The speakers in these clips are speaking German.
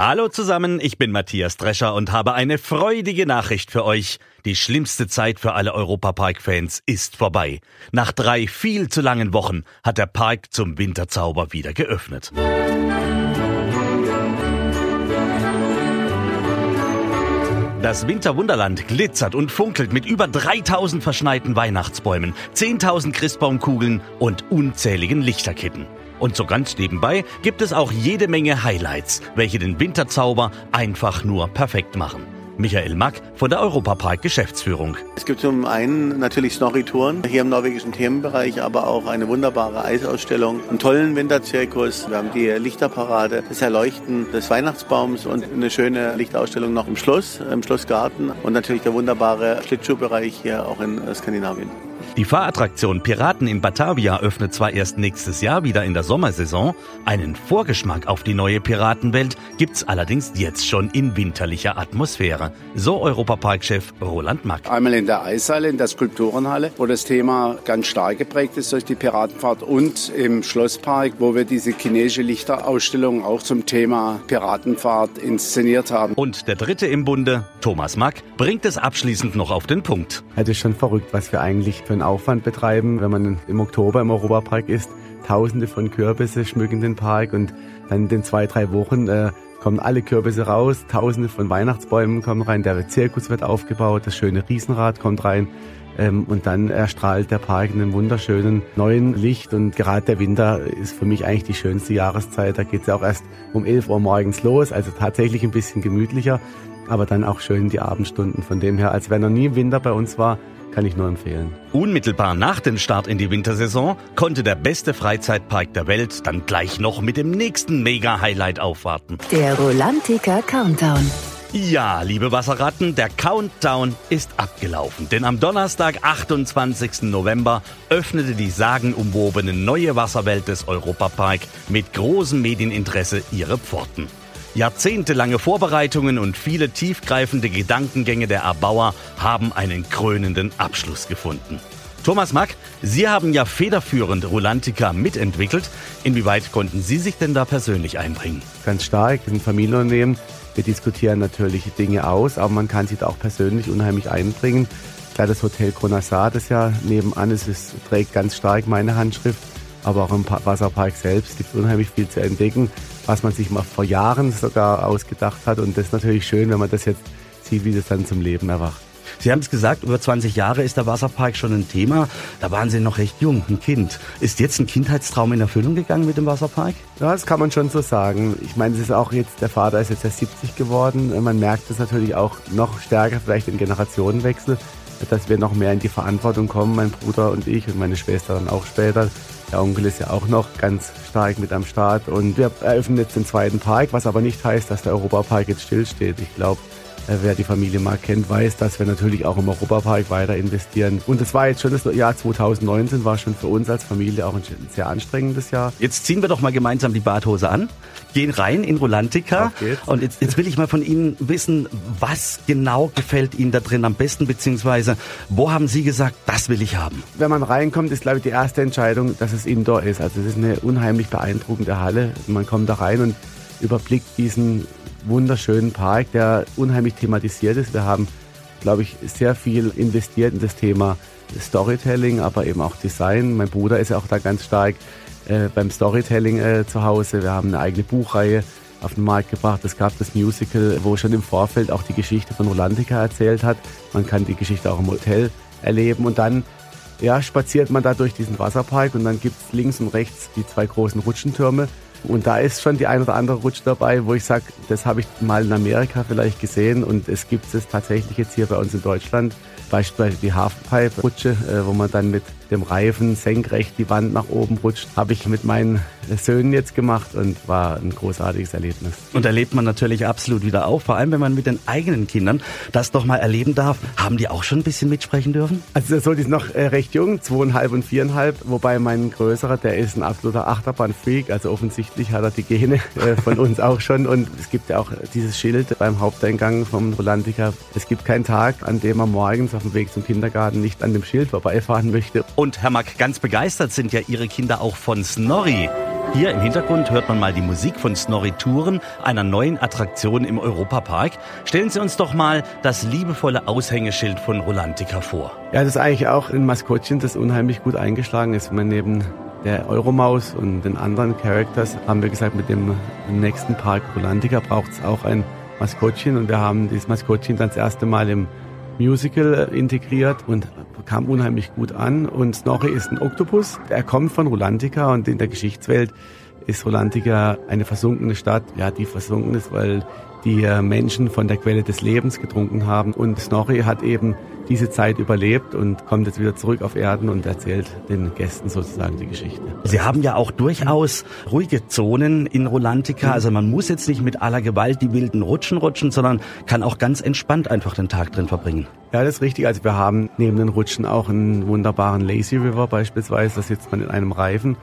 Hallo zusammen, ich bin Matthias Drescher und habe eine freudige Nachricht für euch. Die schlimmste Zeit für alle Europapark-Fans ist vorbei. Nach drei viel zu langen Wochen hat der Park zum Winterzauber wieder geöffnet. Das Winterwunderland glitzert und funkelt mit über 3000 verschneiten Weihnachtsbäumen, 10.000 Christbaumkugeln und unzähligen Lichterketten. Und so ganz nebenbei gibt es auch jede Menge Highlights, welche den Winterzauber einfach nur perfekt machen. Michael Mack von der Europapark Geschäftsführung. Es gibt zum einen natürlich Snorri-Touren hier im norwegischen Themenbereich, aber auch eine wunderbare Eisausstellung, einen tollen Winterzirkus. Wir haben die Lichterparade, das Erleuchten des Weihnachtsbaums und eine schöne Lichtausstellung noch im Schloss, im Schlossgarten und natürlich der wunderbare Schlittschuhbereich hier auch in Skandinavien. Die Fahrattraktion Piraten in Batavia öffnet zwar erst nächstes Jahr wieder in der Sommersaison, einen Vorgeschmack auf die neue Piratenwelt gibt's allerdings jetzt schon in winterlicher Atmosphäre. So Europapark-Chef Roland Mack. Einmal in der Eishalle, in der Skulpturenhalle, wo das Thema ganz stark geprägt ist durch die Piratenfahrt und im Schlosspark, wo wir diese chinesische Lichterausstellung auch zum Thema Piratenfahrt inszeniert haben. Und der dritte im Bunde, Thomas Mack, bringt es abschließend noch auf den Punkt. Es ist schon verrückt, was wir eigentlich für einen Aufwand betreiben, wenn man im Oktober im Europapark ist. Tausende von Kürbisse schmücken den Park und dann in den zwei, drei Wochen äh, kommen alle Kürbisse raus, Tausende von Weihnachtsbäumen kommen rein, der Zirkus wird aufgebaut, das schöne Riesenrad kommt rein. Ähm, und dann erstrahlt der Park in einem wunderschönen neuen Licht. Und gerade der Winter ist für mich eigentlich die schönste Jahreszeit. Da geht es ja auch erst um 11 Uhr morgens los, also tatsächlich ein bisschen gemütlicher, aber dann auch schön die Abendstunden. Von dem her, als wenn er nie im Winter bei uns war, kann ich nur empfehlen. Unmittelbar nach dem Start in die Wintersaison konnte der beste Freizeitpark der Welt dann gleich noch mit dem nächsten Mega-Highlight aufwarten. Der Rolantica Countdown. Ja, liebe Wasserratten, der Countdown ist abgelaufen, denn am Donnerstag, 28. November, öffnete die sagenumwobene neue Wasserwelt des Europapark mit großem Medieninteresse ihre Pforten. Jahrzehntelange Vorbereitungen und viele tiefgreifende Gedankengänge der Erbauer haben einen krönenden Abschluss gefunden. Thomas Mack, Sie haben ja federführend Rolantica mitentwickelt. Inwieweit konnten Sie sich denn da persönlich einbringen? Ganz stark, wir sind Familienunternehmen. Wir diskutieren natürlich Dinge aus, aber man kann sich da auch persönlich unheimlich einbringen. Klar, das Hotel Kronasar, das ja nebenan ist, es trägt ganz stark meine Handschrift aber auch im Wasserpark selbst gibt es unheimlich viel zu entdecken, was man sich mal vor Jahren sogar ausgedacht hat. Und das ist natürlich schön, wenn man das jetzt sieht, wie das dann zum Leben erwacht. Sie haben es gesagt, über 20 Jahre ist der Wasserpark schon ein Thema. Da waren Sie noch recht jung, ein Kind. Ist jetzt ein Kindheitstraum in Erfüllung gegangen mit dem Wasserpark? Ja, das kann man schon so sagen. Ich meine, es ist auch jetzt, der Vater ist jetzt ja 70 geworden. Man merkt es natürlich auch noch stärker, vielleicht im Generationenwechsel, dass wir noch mehr in die Verantwortung kommen, mein Bruder und ich und meine Schwester dann auch später. Der Onkel ist ja auch noch ganz stark mit am Start und wir eröffnen jetzt den zweiten Park, was aber nicht heißt, dass der Europapark jetzt stillsteht. Ich glaube, wer die Familie mal kennt, weiß, dass wir natürlich auch im Europapark weiter investieren. Und das war jetzt schon das Jahr 2019, war schon für uns als Familie auch ein sehr anstrengendes Jahr. Jetzt ziehen wir doch mal gemeinsam die Badhose an, gehen rein in Rolantica. Und jetzt, jetzt will ich mal von Ihnen wissen, was genau gefällt Ihnen da drin am besten, beziehungsweise wo haben Sie gesagt, das will ich haben? Wenn man reinkommt, ist glaube ich die erste Entscheidung, dass es Indoor ist. Also es ist eine unheimlich beeindruckende Halle. Man kommt da rein und überblickt diesen wunderschönen Park, der unheimlich thematisiert ist. Wir haben, glaube ich, sehr viel investiert in das Thema Storytelling, aber eben auch Design. Mein Bruder ist ja auch da ganz stark äh, beim Storytelling äh, zu Hause. Wir haben eine eigene Buchreihe auf den Markt gebracht. Es gab das Musical, wo schon im Vorfeld auch die Geschichte von Rolantica erzählt hat. Man kann die Geschichte auch im Hotel erleben und dann ja, spaziert man da durch diesen Wasserpark und dann gibt es links und rechts die zwei großen Rutschentürme und da ist schon die ein oder andere Rutsch dabei, wo ich sage, das habe ich mal in Amerika vielleicht gesehen und es gibt es tatsächlich jetzt hier bei uns in Deutschland. Beispielsweise die Halfpipe-Rutsche, äh, wo man dann mit dem Reifen senkrecht die Wand nach oben rutscht, habe ich mit meinen Söhnen jetzt gemacht und war ein großartiges Erlebnis. Und erlebt man natürlich absolut wieder auf, vor allem wenn man mit den eigenen Kindern das doch mal erleben darf. Haben die auch schon ein bisschen mitsprechen dürfen? Also der Sohn ist noch äh, recht jung, zweieinhalb und viereinhalb, wobei mein größerer, der ist ein absoluter Achterbahn-Freak, also offensichtlich hat er die Gene äh, von uns auch schon und es gibt ja auch dieses Schild beim Haupteingang vom Rolantica. Es gibt keinen Tag, an dem er morgens auf dem Weg zum Kindergarten nicht an dem Schild vorbeifahren möchte. Und Herr Mack, ganz begeistert sind ja Ihre Kinder auch von Snorri. Hier im Hintergrund hört man mal die Musik von Snorri Touren, einer neuen Attraktion im Europapark. Stellen Sie uns doch mal das liebevolle Aushängeschild von Rolantica vor. Ja, das ist eigentlich auch ein Maskottchen, das unheimlich gut eingeschlagen ist. Man neben der Euromaus und den anderen Characters haben wir gesagt, mit dem nächsten Park Rolantica braucht es auch ein Maskottchen und wir haben dieses Maskottchen dann das erste Mal im Musical integriert und kam unheimlich gut an. Und Snorri ist ein Oktopus. Er kommt von Rolantica und in der Geschichtswelt ist Rolantica eine versunkene Stadt, ja, die versunken ist, weil die äh, Menschen von der Quelle des Lebens getrunken haben. Und Snorri hat eben diese Zeit überlebt und kommt jetzt wieder zurück auf Erden und erzählt den Gästen sozusagen die Geschichte. Sie haben ja auch durchaus ruhige Zonen in Rolantica. Also man muss jetzt nicht mit aller Gewalt die wilden Rutschen rutschen, sondern kann auch ganz entspannt einfach den Tag drin verbringen. Ja, das ist richtig. Also wir haben neben den Rutschen auch einen wunderbaren Lazy River beispielsweise. Da sitzt man in einem Reifen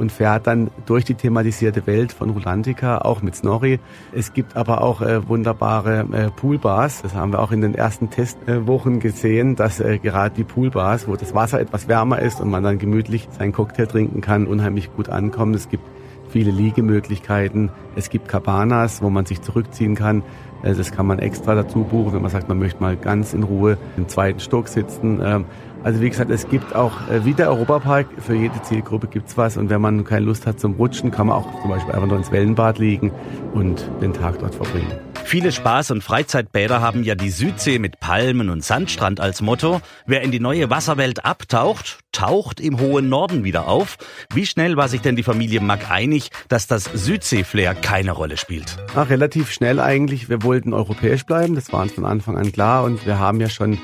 und fährt dann durch die thematisierte Welt von Rulantica, auch mit Snorri. Es gibt aber auch äh, wunderbare äh, Poolbars. Das haben wir auch in den ersten Testwochen äh, gesehen, dass äh, gerade die Poolbars, wo das Wasser etwas wärmer ist und man dann gemütlich seinen Cocktail trinken kann, unheimlich gut ankommen. Es gibt viele Liegemöglichkeiten. Es gibt Cabanas, wo man sich zurückziehen kann. Äh, das kann man extra dazu buchen, wenn man sagt, man möchte mal ganz in Ruhe im zweiten Stock sitzen. Also wie gesagt, es gibt auch, äh, wie der Europapark, für jede Zielgruppe gibt's was. Und wenn man keine Lust hat zum Rutschen, kann man auch zum Beispiel einfach nur ins Wellenbad liegen und den Tag dort verbringen. Viele Spaß- und Freizeitbäder haben ja die Südsee mit Palmen und Sandstrand als Motto. Wer in die neue Wasserwelt abtaucht, taucht im hohen Norden wieder auf. Wie schnell war sich denn die Familie Mack einig, dass das Südsee-Flair keine Rolle spielt? Ach, relativ schnell eigentlich. Wir wollten europäisch bleiben, das war uns von Anfang an klar. Und wir haben ja schon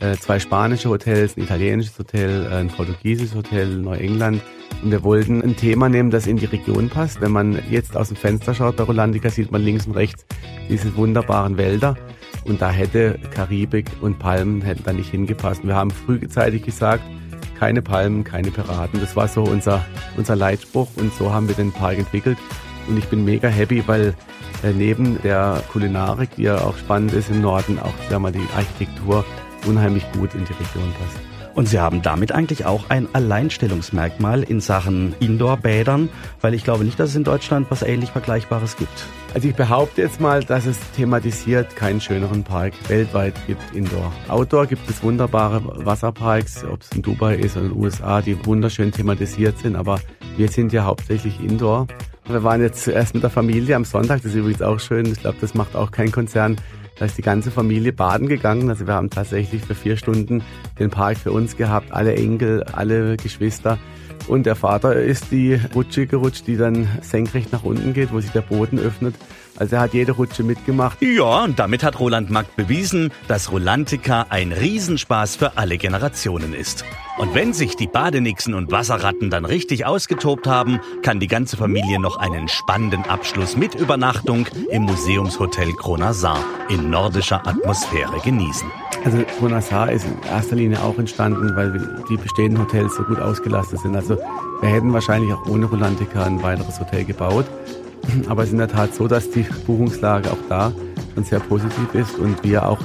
äh, zwei spanische Hotels, ein italienisches Hotel, äh, ein portugiesisches Hotel, Neuengland. Und wir wollten ein Thema nehmen, das in die Region passt. Wenn man jetzt aus dem Fenster schaut bei Rolandica, sieht man links und rechts diese wunderbaren Wälder. Und da hätte Karibik und Palmen hätten da nicht hingepasst. wir haben frühzeitig gesagt, keine Palmen, keine Piraten. Das war so unser, unser Leitspruch und so haben wir den Park entwickelt. Und ich bin mega happy, weil äh, neben der Kulinarik, die ja auch spannend ist im Norden, auch sagen wir, die Architektur unheimlich gut in die Region passt. Und Sie haben damit eigentlich auch ein Alleinstellungsmerkmal in Sachen Indoor-Bädern, weil ich glaube nicht, dass es in Deutschland was ähnlich Vergleichbares gibt. Also ich behaupte jetzt mal, dass es thematisiert keinen schöneren Park weltweit gibt Indoor. Outdoor gibt es wunderbare Wasserparks, ob es in Dubai ist oder in den USA, die wunderschön thematisiert sind, aber wir sind ja hauptsächlich Indoor. Wir waren jetzt zuerst mit der Familie am Sonntag, das ist übrigens auch schön, ich glaube, das macht auch kein Konzern da ist die ganze Familie baden gegangen. Also wir haben tatsächlich für vier Stunden den Park für uns gehabt, alle Enkel, alle Geschwister. Und der Vater ist die Rutsche gerutscht, die dann senkrecht nach unten geht, wo sich der Boden öffnet. Also er hat jede Rutsche mitgemacht. Ja, und damit hat Roland Mack bewiesen, dass Rolantica ein Riesenspaß für alle Generationen ist. Und wenn sich die Badenixen und Wasserratten dann richtig ausgetobt haben, kann die ganze Familie noch einen spannenden Abschluss mit Übernachtung im Museumshotel Kronasar in nordischer Atmosphäre genießen. Also Kronasar ist in erster Linie auch entstanden, weil die bestehenden Hotels so gut ausgelastet sind. Also wir hätten wahrscheinlich auch ohne Rolantica ein weiteres Hotel gebaut. Aber es ist in der Tat so, dass die Buchungslage auch da schon sehr positiv ist und wir auch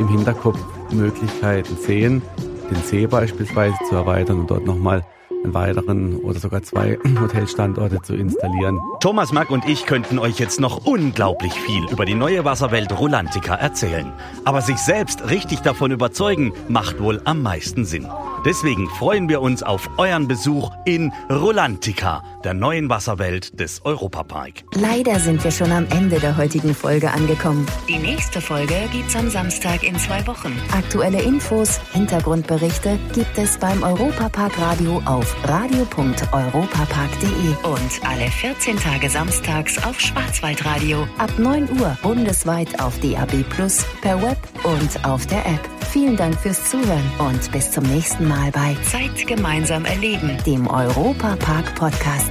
im Hinterkopf Möglichkeiten sehen, den See beispielsweise zu erweitern und dort nochmal einen weiteren oder sogar zwei Hotelstandorte zu installieren. Thomas Mack und ich könnten euch jetzt noch unglaublich viel über die neue Wasserwelt Rolantica erzählen. Aber sich selbst richtig davon überzeugen, macht wohl am meisten Sinn. Deswegen freuen wir uns auf euren Besuch in Rolantica, der neuen Wasserwelt des Europapark. Leider sind wir schon am Ende der heutigen Folge angekommen. Die nächste Folge gibt's am Samstag in zwei Wochen. Aktuelle Infos, Hintergrundberichte gibt es beim Europapark Radio auf radio.europapark.de und alle 14 Tage samstags auf Schwarzwaldradio ab 9 Uhr bundesweit auf DAB Plus, per Web und auf der App. Vielen Dank fürs Zuhören und bis zum nächsten Mal bei Zeit gemeinsam erleben, dem Europa Park Podcast.